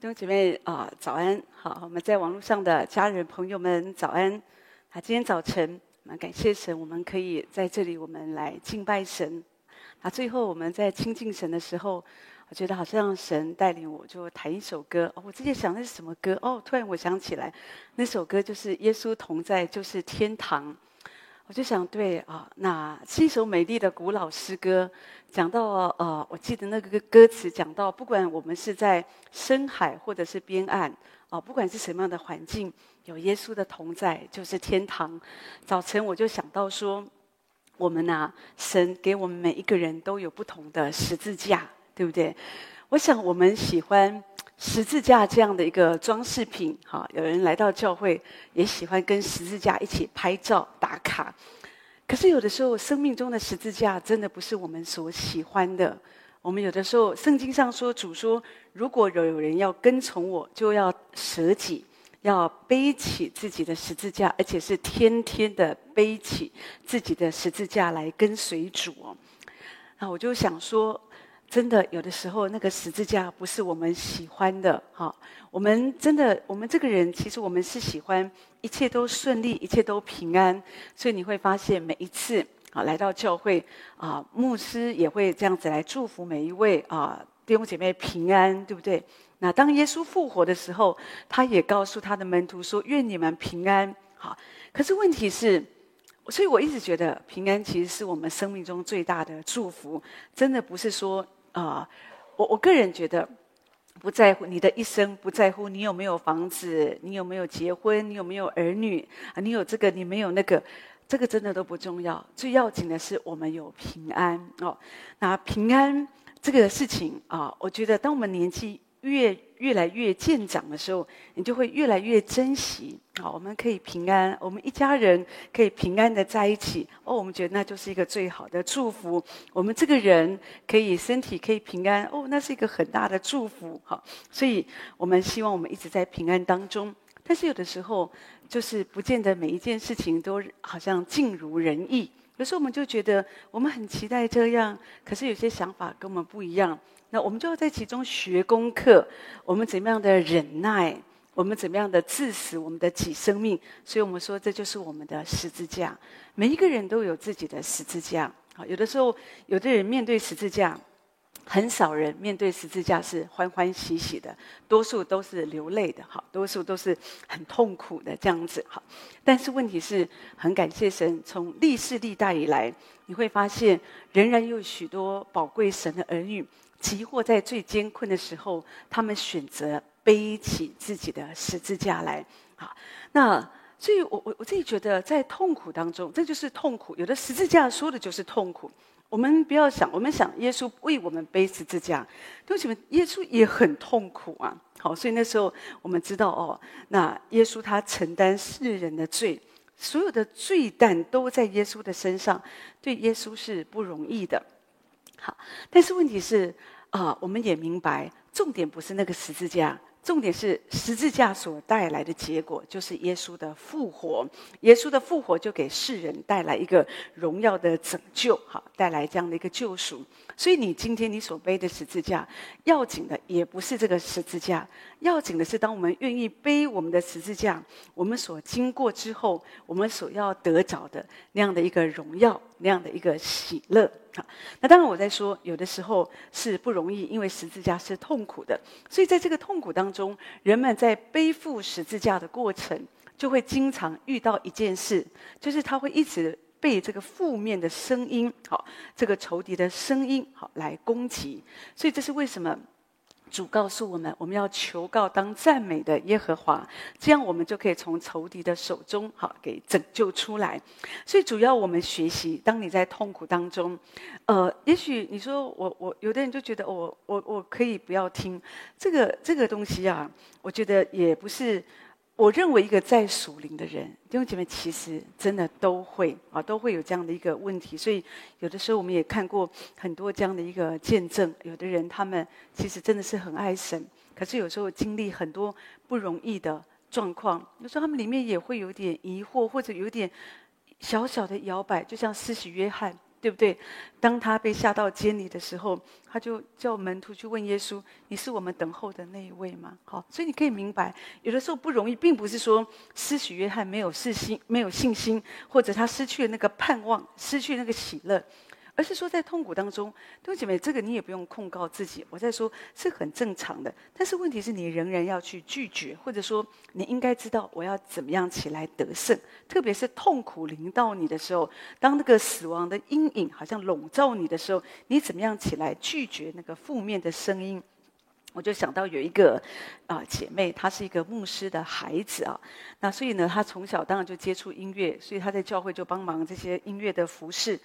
弟兄姐妹啊、早安！好，我们在网络上的家人朋友们，早安！啊，今天早晨，蛮感谢神，我们可以在这里，我们来敬拜神。那最后我们在亲近神的时候，我觉得好像神带领我，就弹一首歌。我之前想那是什么歌？哦，突然我想起来，那首歌就是《耶稣同在就是天堂》。我就想，对啊，那是一首美丽的古老诗歌，讲到呃，我记得那个歌词讲到，不管我们是在深海或者是边岸，啊，不管是什么样的环境，有耶稣的同在就是天堂。早晨我就想到说，我们呐、神给我们每一个人都有不同的十字架，对不对？我想我们喜欢。十字架这样的一个装饰品，哈，有人来到教会也喜欢跟十字架一起拍照打卡。可是有的时候，生命中的十字架真的不是我们所喜欢的。我们有的时候，圣经上说，主说，如果有有人要跟从我，就要舍己，要背起自己的十字架，而且是天天的背起自己的十字架来跟随主。那我就想说。真的，有的时候那个十字架不是我们喜欢的哈。我们真的，我们这个人其实我们是喜欢一切都顺利，一切都平安。所以你会发现，每一次啊来到教会啊，牧师也会这样子来祝福每一位啊弟兄姐妹平安，对不对？那当耶稣复活的时候，他也告诉他的门徒说：“愿你们平安。”好，可是问题是。所以我一直觉得平安其实是我们生命中最大的祝福，真的不是说啊、我我个人觉得不在乎你的一生，不在乎你有没有房子，你有没有结婚，你有没有儿女啊，你有这个，你没有那个，这个真的都不重要，最要紧的是我们有平安哦。那平安这个事情啊，我觉得当我们年纪越越来越渐长的时候，你就会越来越珍惜。好，我们可以平安，我们一家人可以平安的在一起。哦，我们觉得那就是一个最好的祝福。我们这个人可以身体可以平安，哦，那是一个很大的祝福。好，所以我们希望我们一直在平安当中。但是有的时候，就是不见得每一件事情都好像尽如人意。有时候我们就觉得我们很期待这样，可是有些想法跟我们不一样。那我们就要在其中学功课，我们怎么样的忍耐，我们怎么样的致死我们的己生命。所以我们说，这就是我们的十字架。每一个人都有自己的十字架。啊，有的时候，有的人面对十字架，很少人面对十字架是欢欢喜喜的，多数都是流泪的。好，多数都是很痛苦的这样子。好，但是问题是很感谢神，从历世历代以来，你会发现，仍然有许多宝贵神的儿女。即或在最艰困的时候，他们选择背起自己的十字架来。好，那所以我我我自己觉得，在痛苦当中，这就是痛苦。有的十字架说的就是痛苦。我们不要想，我们想耶稣为我们背十字架，为什么耶稣也很痛苦啊？好，所以那时候我们知道哦，那耶稣他承担世人的罪，所有的罪担都在耶稣的身上，对耶稣是不容易的。好，但是问题是啊，我们也明白，重点不是那个十字架，重点是十字架所带来的结果，就是耶稣的复活。耶稣的复活就给世人带来一个荣耀的拯救，好，带来这样的一个救赎。所以你今天你所背的十字架，要紧的也不是这个十字架，要紧的是当我们愿意背我们的十字架，我们所经过之后，我们所要得着的那样的一个荣耀，那样的一个喜乐。好，那当然我在说，有的时候是不容易，因为十字架是痛苦的，所以在这个痛苦当中，人们在背负十字架的过程，就会经常遇到一件事，就是他会一直。被这个负面的声音，好，这个仇敌的声音，好，来攻击。所以这是为什么主告诉我们，我们要求告当赞美的耶和华，这样我们就可以从仇敌的手中，好，给拯救出来。所以主要我们学习，当你在痛苦当中，呃，也许你说我我有的人就觉得我我我可以不要听这个这个东西啊，我觉得也不是。我认为一个在属灵的人，弟兄姐妹其实真的都会啊，都会有这样的一个问题。所以有的时候我们也看过很多这样的一个见证，有的人他们其实真的是很爱神，可是有时候经历很多不容易的状况，有时候他们里面也会有点疑惑，或者有点小小的摇摆，就像施洗约翰对不对？当他被下到监里的时候，他就叫门徒去问耶稣：“你是我们等候的那一位吗？”好，所以你可以明白，有的时候不容易，并不是说失去约翰没有信心，没有信心，或者他失去了那个盼望，失去那个喜乐。而是说，在痛苦当中，弟兄姐妹，这个你也不用控告自己。我在说，是很正常的。但是问题是你仍然要去拒绝，或者说，你应该知道我要怎么样起来得胜。特别是痛苦临到你的时候，当那个死亡的阴影好像笼罩你的时候，你怎么样起来拒绝那个负面的声音？我就想到有一个啊、姐妹，她是一个牧师的孩子啊。那所以呢，她从小当然就接触音乐，所以她在教会就帮忙这些音乐的服侍。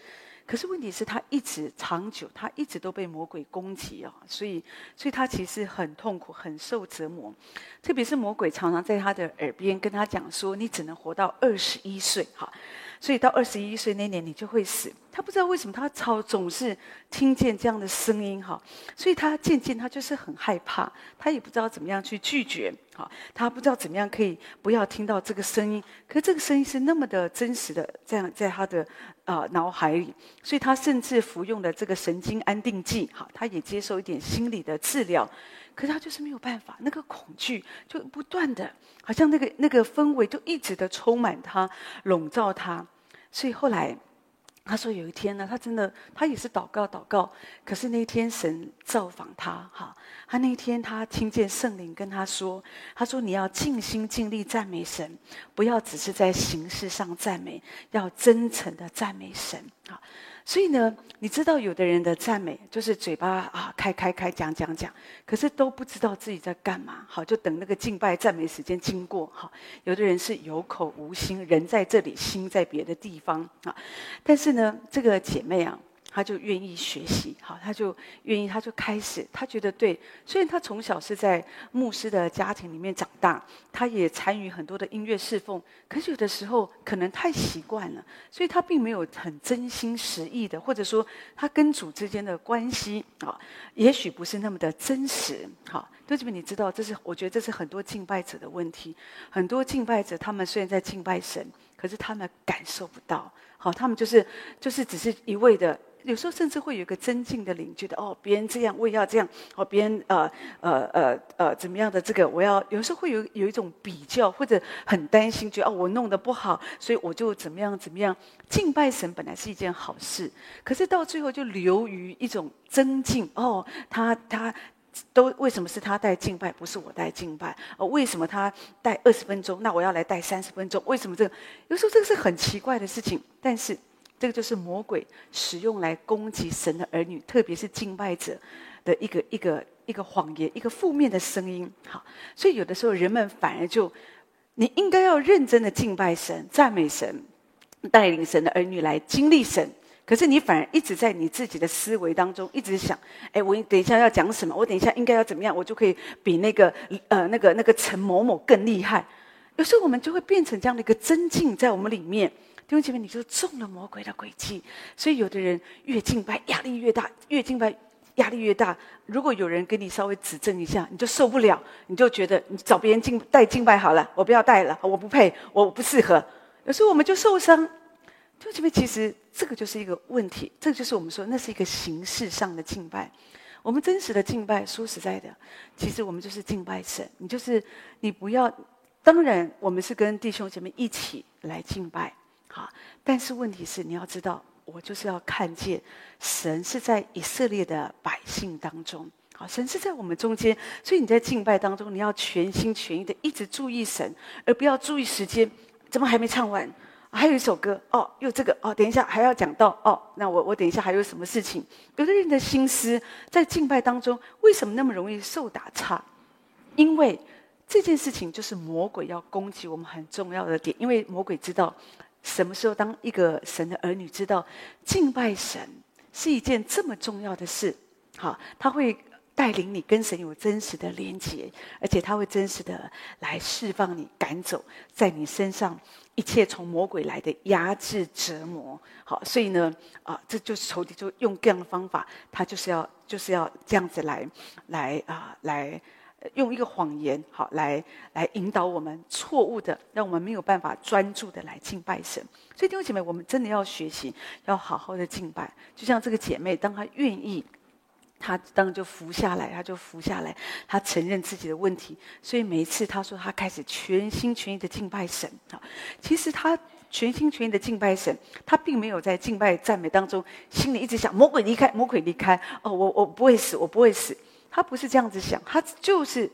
可是问题是，他一直长久，他一直都被魔鬼攻击啊，所以，所以他其实很痛苦，很受折磨。特别是魔鬼常常在他的耳边跟他讲说：“你只能活到二十一岁，哈。”所以到二十一岁那年，你就会死。他不知道为什么他超总是听见这样的声音哈，所以他渐渐他就是很害怕，他也不知道怎么样去拒绝好，他不知道怎么样可以不要听到这个声音。可这个声音是那么的真实的，这样在他的啊脑海里，所以他甚至服用了这个神经安定剂哈，他也接受一点心理的治疗，可是他就是没有办法，那个恐惧就不断的，好像那个那个氛围就一直的充满他，笼罩他。所以后来，他说有一天呢，他真的，他也是祷告祷告。可是那一天神造访他，哈，他那一天他听见圣灵跟他说，他说你要尽心尽力赞美神，不要只是在形式上赞美，要真诚的赞美神，啊。所以呢，你知道有的人的赞美就是嘴巴啊开开开讲讲讲，可是都不知道自己在干嘛。好，就等那个敬拜赞美时间经过。好，有的人是有口无心，人在这里，心在别的地方啊。但是呢，这个姐妹啊。他就愿意学习，好，他就愿意，他就开始，他觉得对。虽然他从小是在牧师的家庭里面长大，他也参与很多的音乐侍奉，可是有的时候可能太习惯了，所以他并没有很真心实意的，或者说他跟主之间的关系啊，也许不是那么的真实。好，对这边你知道，这是我觉得这是很多敬拜者的问题。很多敬拜者，他们虽然在敬拜神，可是他们感受不到。好，他们就是就是只是一味的。有时候甚至会有一个尊敬的灵，觉得哦，别人这样我也要这样，哦，别人呃呃呃呃怎么样的这个我要，有时候会有有一种比较，或者很担心，觉得哦我弄得不好，所以我就怎么样怎么样。敬拜神本来是一件好事，可是到最后就流于一种尊敬哦，他他都为什么是他带敬拜，不是我带敬拜？哦，为什么他带二十分钟，那我要来带三十分钟？为什么这个？有时候这个是很奇怪的事情，但是。这个就是魔鬼使用来攻击神的儿女，特别是敬拜者的一个一个一个谎言，一个负面的声音。好，所以有的时候人们反而就，你应该要认真的敬拜神、赞美神、带领神的儿女来经历神。可是你反而一直在你自己的思维当中一直想：哎，我等一下要讲什么？我等一下应该要怎么样？我就可以比那个呃那个那个陈某某更厉害。有时候我们就会变成这样的一个真境在我们里面。弟兄姐妹，你就中了魔鬼的诡计，所以有的人越敬拜压力越大，越敬拜压力越大。如果有人给你稍微指正一下，你就受不了，你就觉得你找别人敬带敬拜好了，我不要带了，我不配，我不适合。有时候我们就受伤。弟兄姐妹，其实这个就是一个问题，这个就是我们说那是一个形式上的敬拜。我们真实的敬拜，说实在的，其实我们就是敬拜神。你就是你不要，当然我们是跟弟兄姐妹一起来敬拜。好，但是问题是，你要知道，我就是要看见神是在以色列的百姓当中。好，神是在我们中间，所以你在敬拜当中，你要全心全意的一直注意神，而不要注意时间，怎么还没唱完？还有一首歌哦，又这个哦，等一下还要讲到哦，那我我等一下还有什么事情？有的人的心思在敬拜当中，为什么那么容易受打岔？因为这件事情就是魔鬼要攻击我们很重要的点，因为魔鬼知道。什么时候，当一个神的儿女知道敬拜神是一件这么重要的事，好，他会带领你跟神有真实的连接，而且他会真实的来释放你，赶走在你身上一切从魔鬼来的压制折磨。好，所以呢，啊，这就是仇敌就用各样的方法，他就是要就是要这样子来来啊来用一个谎言，好来来引导我们错误的，让我们没有办法专注的来敬拜神。所以弟兄姐妹，我们真的要学习，要好好的敬拜。就像这个姐妹，当她愿意，她当就服下来，她就服下来，她承认自己的问题。所以每一次她说她开始全心全意的敬拜神啊，其实她全心全意的敬拜神，她并没有在敬拜赞美当中心里一直想魔鬼离开，魔鬼离开哦，我我不会死，我不会死。他不是这样子想，他就是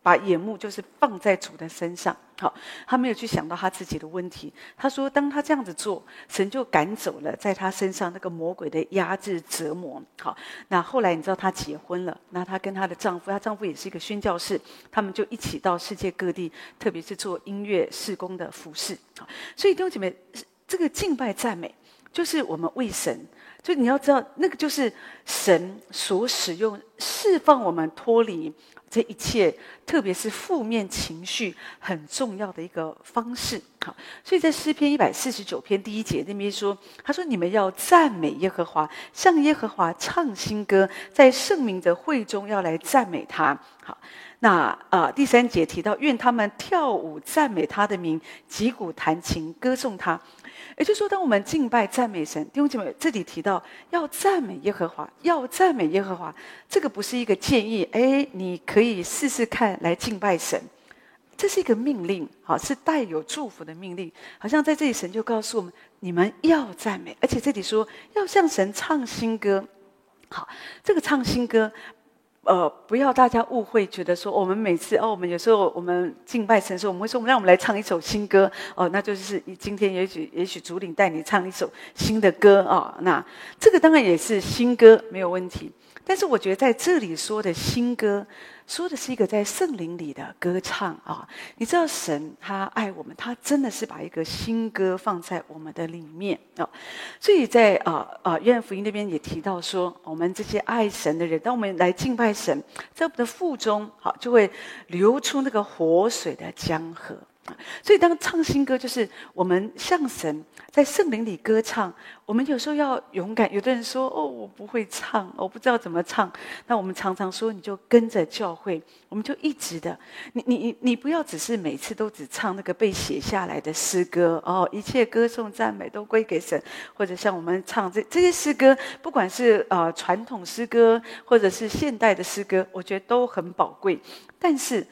把眼目就是放在主的身上。好，他没有去想到他自己的问题。他说，当他这样子做，神就赶走了在他身上那个魔鬼的压制折磨。好，那后来你知道他结婚了，那他跟他的丈夫，他丈夫也是一个宣教士，他们就一起到世界各地，特别是做音乐事工的服侍。好，所以弟兄姐妹，这个敬拜赞美，就是我们为神。就你要知道，那个就是神所使用释放我们脱离这一切，特别是负面情绪很重要的一个方式。好，所以在诗篇一百四十九篇第一节那边说，他说：“你们要赞美耶和华，向耶和华唱新歌，在圣明的会中要来赞美他。”好，那啊、第三节提到，愿他们跳舞赞美他的名，击鼓弹琴歌颂他。也就是说，当我们敬拜赞美神，弟兄姐妹，这里提到要赞美耶和华，要赞美耶和华，这个不是一个建议，哎，你可以试试看来敬拜神，这是一个命令，好，是带有祝福的命令，好像在这里神就告诉我们，你们要赞美，而且这里说要向神唱新歌，好，这个唱新歌。呃，不要大家误会，觉得说我们每次哦，我们有时候我们敬拜神时，我们会说，我们让我们来唱一首新歌哦，那就是今天也许也许主领带你唱一首新的歌，哦，那这个当然也是新歌，没有问题。但是我觉得在这里说的新歌，说的是一个在圣灵里的歌唱啊！你知道神他爱我们，他真的是把一个新歌放在我们的里面啊！所以在啊啊约翰福音那边也提到说，我们这些爱神的人，当我们来敬拜神，在我们的腹中好就会流出那个活水的江河。所以，当唱新歌，就是我们向神在圣灵里歌唱。我们有时候要勇敢。有的人说：“哦，我不会唱，我不知道怎么唱。”那我们常常说：“你就跟着教会，我们就一直的。你、你、你，你不要只是每次都只唱那个被写下来的诗歌哦。一切歌颂赞美都归给神，或者像我们唱这这些诗歌，不管是呃传统诗歌，或者是现代的诗歌，我觉得都很宝贵。但是。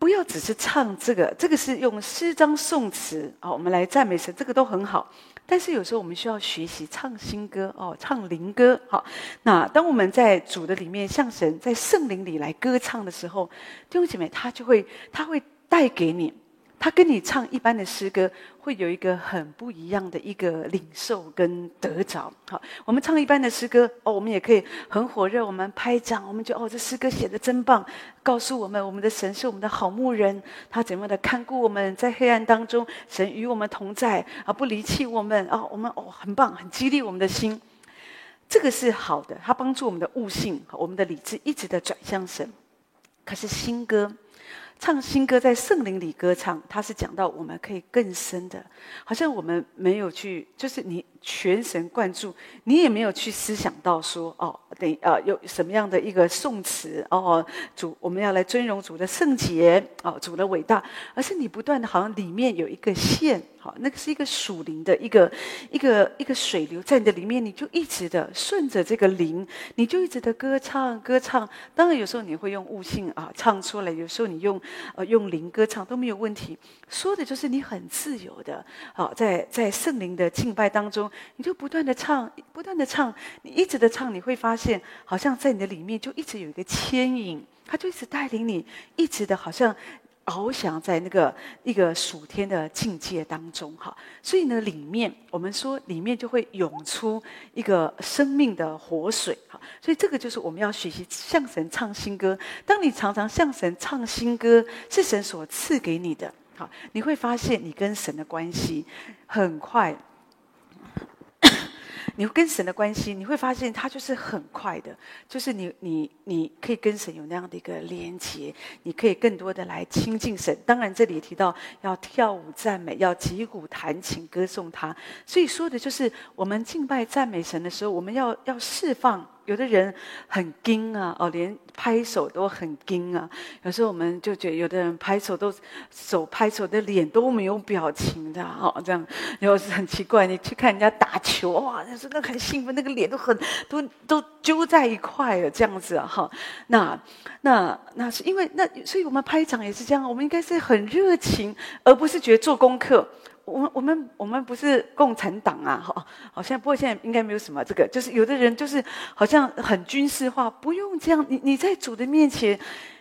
不要只是唱这个，这个是用诗章颂词啊，我们来赞美神，这个都很好。但是有时候我们需要学习唱新歌哦，唱灵歌。好，那当我们在主的里面向神在圣灵里来歌唱的时候，弟兄姐妹，他就会他会带给你。他跟你唱一般的诗歌，会有一个很不一样的一个领受跟得着。好，我们唱一般的诗歌，哦，我们也可以很火热，我们拍掌，我们就哦，这诗歌写得真棒，告诉我们我们的神是我们的好牧人，他怎么的看顾我们在黑暗当中，神与我们同在啊，不离弃我们啊，我们哦很棒，很激励我们的心，这个是好的，它帮助我们的悟性，我们的理智一直的转向神。可是新歌。唱新歌，在圣灵里歌唱，他是讲到我们可以更深的，好像我们没有去，就是你全神贯注，你也没有去思想到说，哦，等呃有什么样的一个颂词哦，主我们要来尊荣主的圣洁哦，主的伟大，而是你不断的，好像里面有一个线。好，那个是一个属灵的一个一个一个水流在你的里面，你就一直的顺着这个灵，你就一直的歌唱歌唱。当然有时候你会用悟性啊唱出来，有时候你用呃用灵歌唱都没有问题。说的就是你很自由的，好，在在圣灵的敬拜当中，你就不断的唱，不断的唱，你一直的唱，你会发现好像在你的里面就一直有一个牵引，他就一直带领你，一直的好像。翱翔在那个一个属天的境界当中，哈，所以呢，里面我们说里面就会涌出一个生命的活水，哈，所以这个就是我们要学习向神唱新歌。当你常常向神唱新歌，是神所赐给你的，好，你会发现你跟神的关系很快。你跟神的关系，你会发现他就是很快的，就是你你你可以跟神有那样的一个连接，你可以更多的来亲近神。当然，这里也提到要跳舞赞美，要击鼓弹琴歌颂他。所以说的就是我们敬拜赞美神的时候，我们要要释放。有的人很惊啊，哦，连拍手都很惊啊。有时候我们就觉得，有的人拍手都手拍手的脸都没有表情的，哦，这样，然后是很奇怪。你去看人家打球，哇，那真的很兴奋，那个脸都很都都揪在一块了，这样子啊，哈。那那那是因为那，所以我们拍掌也是这样，我们应该是很热情，而不是觉得做功课。我们我们我们不是共产党啊，好，好像不过现在应该没有什么这个，就是有的人就是好像很军事化，不用这样。你你在主的面前，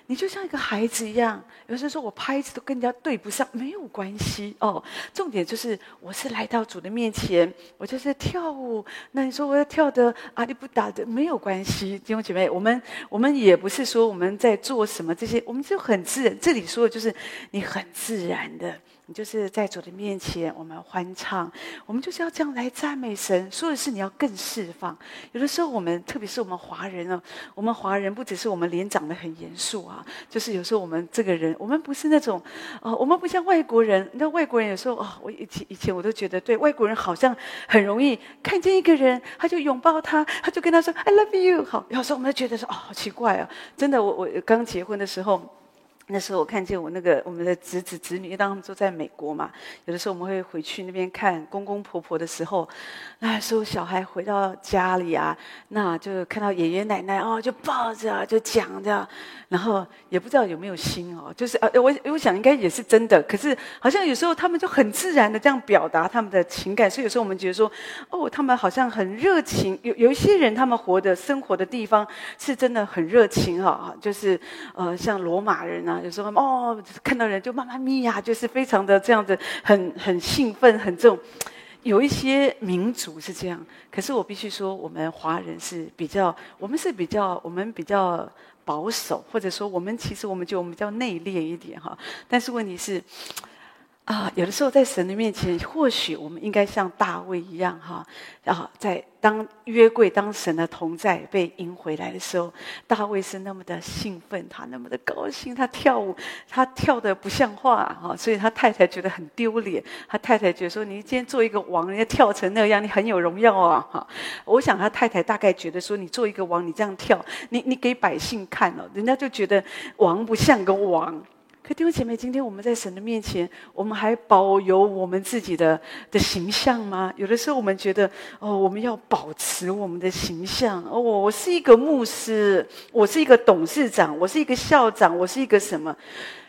你就像一个孩子一样。有时候说我拍子都跟人家对不上，没有关系哦。重点就是我是来到主的面前，我就是跳舞。那你说我要跳的阿里不达的，没有关系，弟兄姐妹，我们我们也不是说我们在做什么这些，我们就很自然。这里说的就是你很自然的。就是在主的面前，我们欢唱，我们就是要这样来赞美神。说的是你要更释放。有的时候，我们特别是我们华人啊，我们华人不只是我们脸长得很严肃啊，就是有时候我们这个人，我们不是那种，哦，我们不像外国人。那外国人有时候，哦，我以前以前我都觉得，对外国人好像很容易看见一个人，他就拥抱他，他就跟他说 “I love you”。好，有时候我们就觉得说，哦，好奇怪啊！真的，我我刚结婚的时候。那时候我看见我那个我们的侄子侄女，当他们都在美国嘛，有的时候我们会回去那边看公公婆婆的时候，那时候小孩回到家里啊，那就看到爷爷奶奶哦，就抱着就讲着，然后也不知道有没有心哦，就是啊，我我想应该也是真的，可是好像有时候他们就很自然的这样表达他们的情感，所以有时候我们觉得说，哦，他们好像很热情，有有一些人他们活的生活的地方是真的很热情哈，就是呃像罗马人啊。有时候哦，看到人就妈妈咪呀，就是非常的这样子，很很兴奋，很这种。有一些民族是这样，可是我必须说，我们华人是比较，我们是比较，我们比较保守，或者说我们其实我们就我们比较内敛一点哈。但是问题是。啊，有的时候在神的面前，或许我们应该像大卫一样哈，然后在当约柜、当神的同在被迎回来的时候，大卫是那么的兴奋，他那么的高兴，他跳舞，他跳得不像话哈，所以他太太觉得很丢脸，他太太觉得说：“你今天做一个王，人家跳成那样，你很有荣耀啊！”哈，我想他太太大概觉得说：“你做一个王，你这样跳，你你给百姓看了，人家就觉得王不像个王。”可弟兄姐妹，今天我们在神的面前，我们还保有我们自己的的形象吗？有的时候我们觉得，哦，我们要保持我们的形象。哦，我是一个牧师，我是一个董事长，我是一个校长，我是一个什么？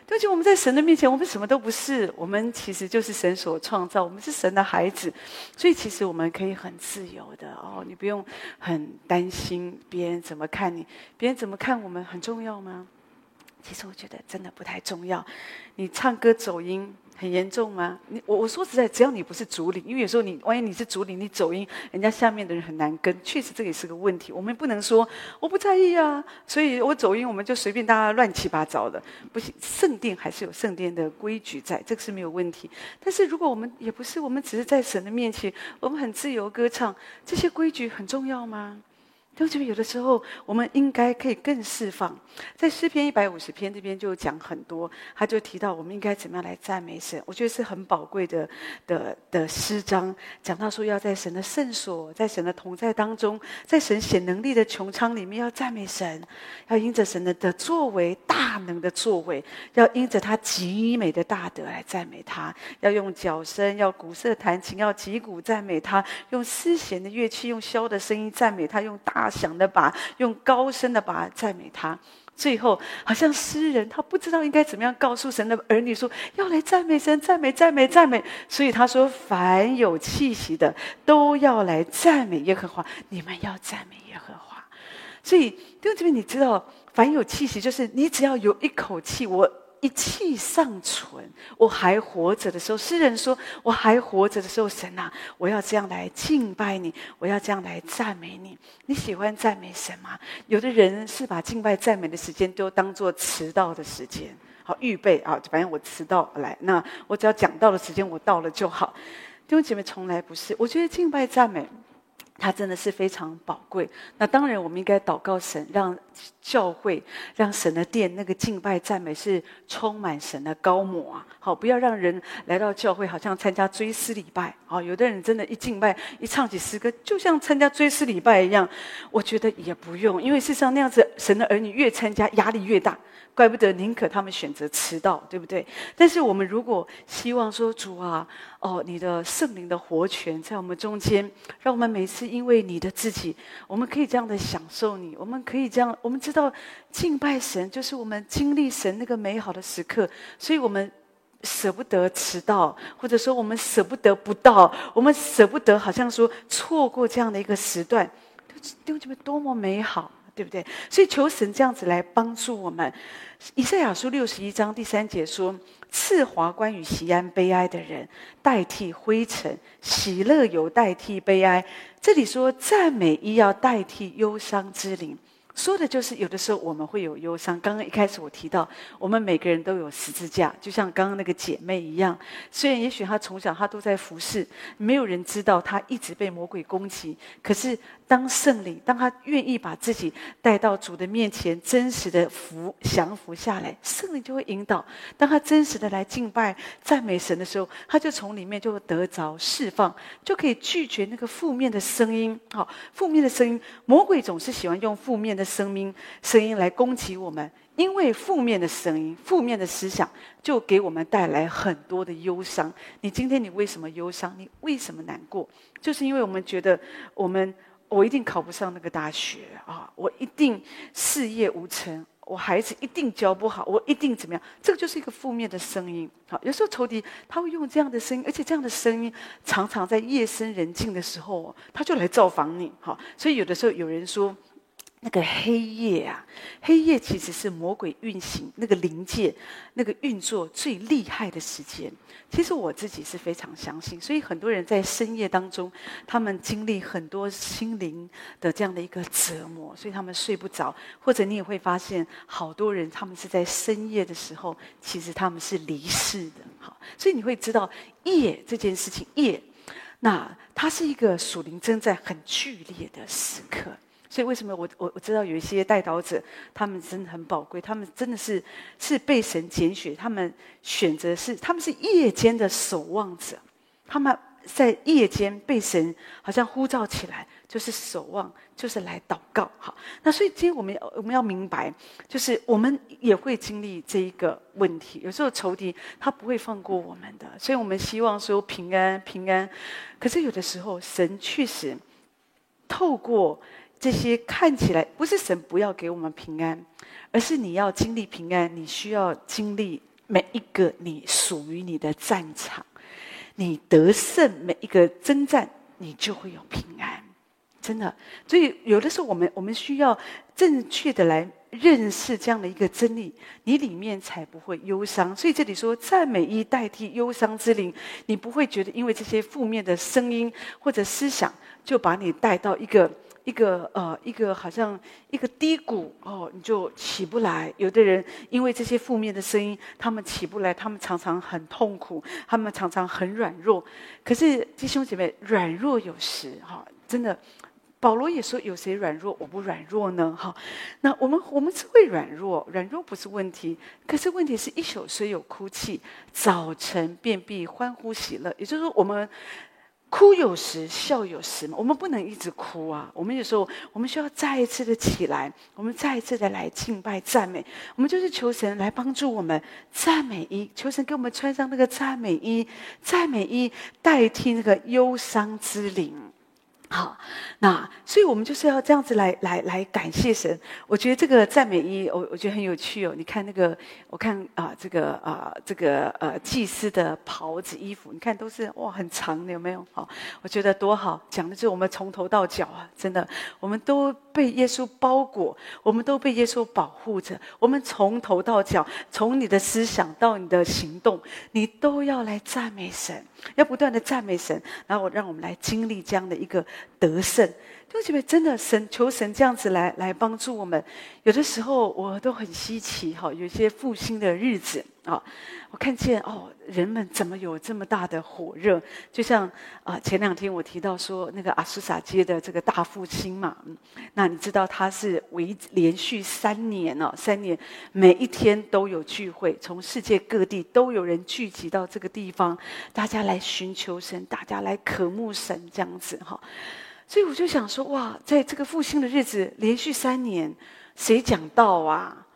而且我们在神的面前，我们什么都不是。我们其实就是神所创造，我们是神的孩子，所以其实我们可以很自由的哦。你不用很担心别人怎么看你，别人怎么看我们很重要吗？其实我觉得真的不太重要。你唱歌走音很严重吗？你我我说实在，只要你不是主领，因为有时候你万一你是主领，你走音，人家下面的人很难跟。确实这也是个问题。我们不能说我不在意啊，所以我走音，我们就随便大家乱七八糟的。不行，圣殿还是有圣殿的规矩在，这个是没有问题。但是如果我们也不是，我们只是在神的面前，我们很自由歌唱，这些规矩很重要吗？我觉得有的时候，我们应该可以更释放。在诗篇一百五十篇这边就讲很多，他就提到我们应该怎么样来赞美神。我觉得是很宝贵的的的诗章，讲到说要在神的圣所，在神的同在当中，在神显能力的穹苍里面要赞美神，要因着神的的作为大能的作为，要因着他极美的大德来赞美他，要用角声，要鼓瑟弹琴，要击鼓赞美他，用丝弦的乐器，用箫的声音赞美他，用大。想的把用高声的把赞美他，最后好像诗人他不知道应该怎么样告诉神的儿女说要来赞美神，赞美赞美赞美，所以他说凡有气息的都要来赞美耶和华，你们要赞美耶和华。所以弟兄姊妹，你知道凡有气息，就是你只要有一口气，我。一气尚存，我还活着的时候，诗人说：“我还活着的时候，神啊，我要这样来敬拜你，我要这样来赞美你。你喜欢赞美神吗？有的人是把敬拜赞美的时间都当做迟到的时间，好预备啊，反正我迟到来，那我只要讲到的时间我到了就好。弟兄姐妹，从来不是。我觉得敬拜赞美。”它真的是非常宝贵。那当然，我们应该祷告神，让教会、让神的殿那个敬拜赞美是充满神的膏抹啊！好，不要让人来到教会，好像参加追思礼拜。好，有的人真的，一敬拜，一唱起诗歌，就像参加追思礼拜一样。我觉得也不用，因为事实上那样子，神的儿女越参加，压力越大。怪不得宁可他们选择迟到，对不对？但是我们如果希望说主啊，哦，你的圣灵的活泉在我们中间，让我们每次因为你的自己，我们可以这样的享受你，我们可以这样，我们知道敬拜神就是我们经历神那个美好的时刻，所以我们舍不得迟到，或者说我们舍不得不到，我们舍不得好像说错过这样的一个时段，丢丢多么美好。对不对？所以求神这样子来帮助我们。以赛亚书六十一章第三节说：“赐华冠与喜安悲哀的人，代替灰尘；喜乐有代替悲哀。”这里说赞美衣要代替忧伤之灵。说的就是有的时候我们会有忧伤。刚刚一开始我提到，我们每个人都有十字架，就像刚刚那个姐妹一样。虽然也许她从小她都在服侍，没有人知道她一直被魔鬼攻击。可是当圣灵，当他愿意把自己带到主的面前，真实的服降服下来，圣灵就会引导。当他真实的来敬拜赞美神的时候，他就从里面就得着释放，就可以拒绝那个负面的声音。好，负面的声音，魔鬼总是喜欢用负面的。声音，声音来攻击我们，因为负面的声音、负面的思想，就给我们带来很多的忧伤。你今天你为什么忧伤？你为什么难过？就是因为我们觉得，我们我一定考不上那个大学啊，我一定事业无成，我孩子一定教不好，我一定怎么样？这个就是一个负面的声音。好，有时候仇敌他会用这样的声音，而且这样的声音常常在夜深人静的时候，他就来造访你。好，所以有的时候有人说。那个黑夜啊，黑夜其实是魔鬼运行那个灵界、那个运作最厉害的时间。其实我自己是非常相信，所以很多人在深夜当中，他们经历很多心灵的这样的一个折磨，所以他们睡不着。或者你也会发现，好多人他们是在深夜的时候，其实他们是离世的。好，所以你会知道夜这件事情，夜，那它是一个属灵正在很剧烈的时刻。所以，为什么我我我知道有一些代祷者，他们真的很宝贵，他们真的是是被神拣选，他们选择是他们是夜间的守望者，他们在夜间被神好像呼召起来，就是守望，就是来祷告。好，那所以今天我们要我们要明白，就是我们也会经历这一个问题，有时候仇敌他不会放过我们的，所以我们希望说平安平安，可是有的时候神确实透过。这些看起来不是神不要给我们平安，而是你要经历平安，你需要经历每一个你属于你的战场，你得胜每一个征战，你就会有平安，真的。所以有的时候我们我们需要正确的来认识这样的一个真理，你里面才不会忧伤。所以这里说赞美衣代替忧伤之灵，你不会觉得因为这些负面的声音或者思想就把你带到一个。一个呃，一个好像一个低谷哦，你就起不来。有的人因为这些负面的声音，他们起不来，他们常常很痛苦，他们常常很软弱。可是弟兄姐妹，软弱有时哈，真的，保罗也说，有谁软弱，我不软弱呢？哈，那我们我们是会软弱，软弱不是问题。可是问题是一宿虽有哭泣，早晨便必欢呼喜乐。也就是说，我们。哭有时，笑有时嘛。我们不能一直哭啊。我们有时候，我们需要再一次的起来，我们再一次的来敬拜赞美。我们就是求神来帮助我们赞美衣，求神给我们穿上那个赞美衣，赞美衣代替那个忧伤之灵。好，那所以我们就是要这样子来来来感谢神。我觉得这个赞美一，我我觉得很有趣哦。你看那个，我看啊、这个啊、这个呃，祭司的袍子衣服，你看都是哇很长的，有没有？好，我觉得多好，讲的就是我们从头到脚啊，真的，我们都被耶稣包裹，我们都被耶稣保护着。我们从头到脚，从你的思想到你的行动，你都要来赞美神。要不断的赞美神，然后让我们来经历这样的一个得胜。弟兄姐妹，真的神求神这样子来来帮助我们。有的时候我都很稀奇哈，有些复兴的日子啊，我看见哦，人们怎么有这么大的火热？就像啊，前两天我提到说那个阿苏萨街的这个大复兴嘛，那你知道他是为连续三年哦，三年每一天都有聚会，从世界各地都有人聚集到这个地方，大家来寻求神，大家来渴慕神，这样子哈。所以我就想说，哇，在这个复兴的日子，连续三年，谁讲道啊？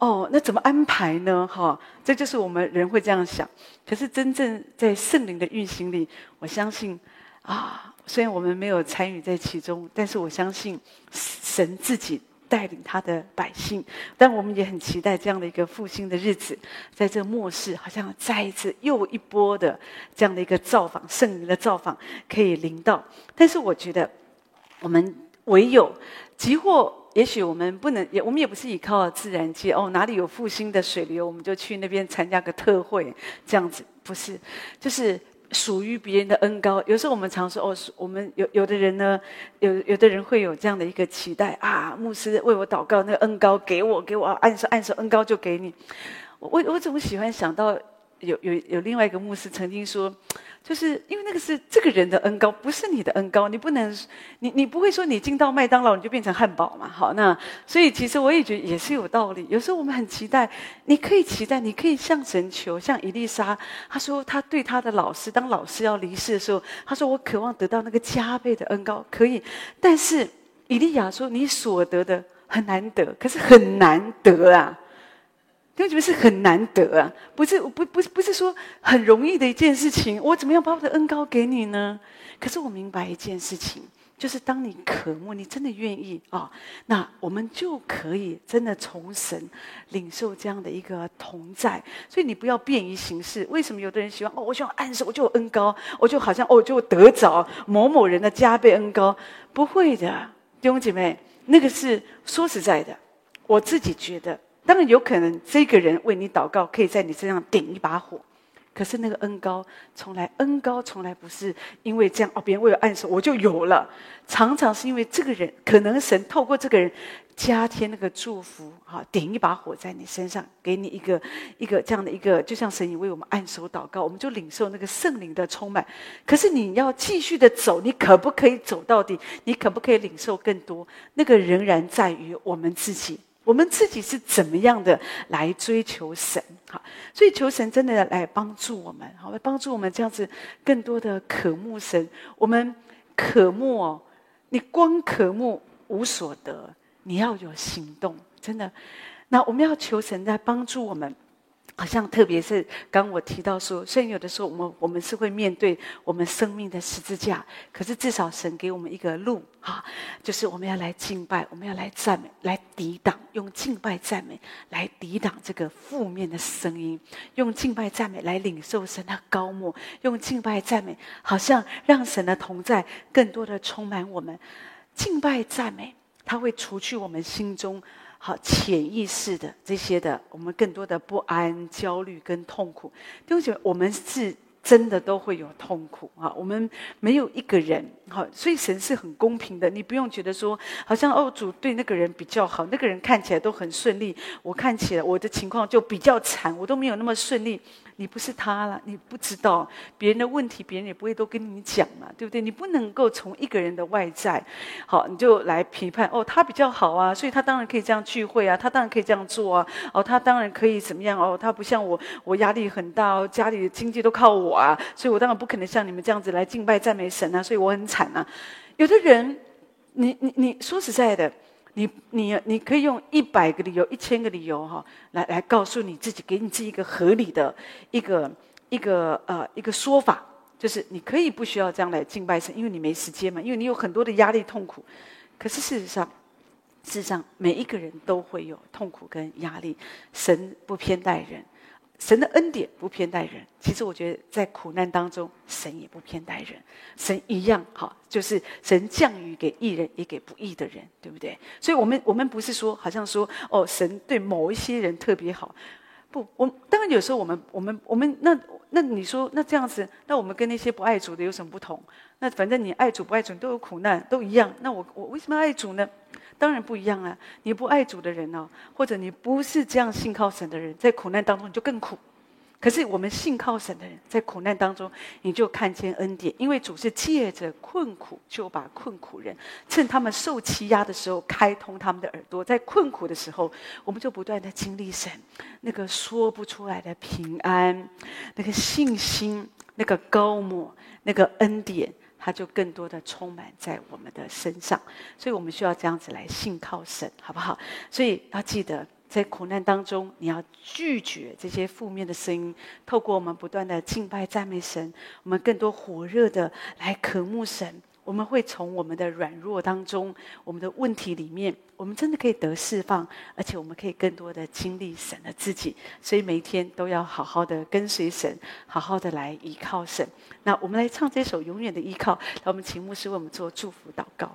哦，那怎么安排呢？哈，这就是我们人会这样想。可是真正在圣灵的运行里，我相信啊，虽然我们没有参与在其中，但是我相信神自己带领他的百姓。但我们也很期待这样的一个复兴的日子，在这末世，好像再一次又一波的这样的一个造访，圣灵的造访可以临到。但是我觉得，我们唯有即或。也许我们不能，也我们也不是依靠自然界哦，哪里有复兴的水流，我们就去那边参加个特会，这样子不是，就是属于别人的恩膏。有时候我们常说哦，我们有有的人呢，有有的人会有这样的一个期待啊，牧师为我祷告，那个恩膏给我，给我按手按手，恩膏就给你。我我怎么喜欢想到有有有另外一个牧师曾经说。就是因为那个是这个人的恩膏，不是你的恩膏，你不能，你你不会说你进到麦当劳你就变成汉堡嘛？好，那所以其实我也觉得也是有道理。有时候我们很期待，你可以期待，你可以向神求，像伊丽莎，他说他对他的老师，当老师要离世的时候，他说我渴望得到那个加倍的恩膏，可以。但是伊利亚说你所得的很难得，可是很难得啊。因为觉得是很难得啊，不是不不不是说很容易的一件事情。我怎么样把我的恩膏给你呢？可是我明白一件事情，就是当你渴慕，你真的愿意啊、那我们就可以真的从神领受这样的一个同在。所以你不要便于行事。为什么有的人喜欢哦？我喜欢按手，我就有恩膏，我就好像哦，就得着某某人的加倍恩膏。不会的，弟兄姐妹，那个是说实在的，我自己觉得。当然有可能，这个人为你祷告，可以在你身上点一把火。可是那个恩膏，从来恩膏从来不是因为这样哦，别人为了按手我就有了。常常是因为这个人，可能神透过这个人加添那个祝福，哈，点一把火在你身上，给你一个一个这样的一个，就像神已为我们按手祷告，我们就领受那个圣灵的充满。可是你要继续的走，你可不可以走到底？你可不可以领受更多？那个仍然在于我们自己。我们自己是怎么样的来追求神？哈，所以求神真的来帮助我们，好，来帮助我们这样子更多的渴慕神。我们渴慕哦，你光渴慕无所得，你要有行动，真的。那我们要求神在帮助我们。好像特别是刚我提到说，虽然有的时候我们我们是会面对我们生命的十字架，可是至少神给我们一个路啊，就是我们要来敬拜，我们要来赞美，来抵挡，用敬拜赞美来抵挡这个负面的声音，用敬拜赞美来领受神的膏抹，用敬拜赞美，好像让神的同在更多的充满我们。敬拜赞美，它会除去我们心中。好，潜意识的这些的，我们更多的不安、焦虑跟痛苦，弟兄姐妹，我们是真的都会有痛苦啊！我们没有一个人好，所以神是很公平的，你不用觉得说，好像哦，主对那个人比较好，那个人看起来都很顺利，我看起来我的情况就比较惨，我都没有那么顺利。你不是他了，你不知道别人的问题，别人也不会都跟你讲嘛，对不对？你不能够从一个人的外在，好，你就来批判哦，他比较好啊，所以他当然可以这样聚会啊，他当然可以这样做啊，哦，他当然可以怎么样哦，他不像我，我压力很大哦，家里的经济都靠我啊，所以我当然不可能像你们这样子来敬拜赞美神啊，所以我很惨啊。有的人，你你你说实在的。你你你可以用一百个理由、一千个理由哈，来来告诉你自己，给你自己一个合理的一个一个呃一个说法，就是你可以不需要这样来敬拜神，因为你没时间嘛，因为你有很多的压力、痛苦。可是事实上，事实上每一个人都会有痛苦跟压力，神不偏待人。神的恩典不偏待人，其实我觉得在苦难当中，神也不偏待人，神一样好，就是神降雨给义人，也给不义的人，对不对？所以，我们我们不是说，好像说，哦，神对某一些人特别好，不，我当然有时候我们我们我们那那你说那这样子，那我们跟那些不爱主的有什么不同？那反正你爱主不爱主都有苦难，都一样，那我我为什么要爱主呢？当然不一样啊！你不爱主的人、哦，或者你不是这样信靠神的人，在苦难当中你就更苦，可是我们信靠神的人，在苦难当中，你就看见恩典，因为主是借着困苦，就把困苦人趁他们受欺压的时候，开通他们的耳朵。在困苦的时候，我们就不断的经历神那个说不出来的平安，那个信心，那个膏抹，那个恩典，它就更多的充满在我们的身上。所以我们需要这样子来信靠神，好不好？所以要记得。在苦难当中，你要拒绝这些负面的声音。透过我们不断的敬拜赞美神，我们更多火热的来渴慕神。我们会从我们的软弱当中，我们的问题里面，我们真的可以得释放，而且我们可以更多的经历神的自己。所以每一天都要好好的跟随神，好好的来依靠神。那我们来唱这首《永远的依靠》。那我们请牧师为我们做祝福祷告。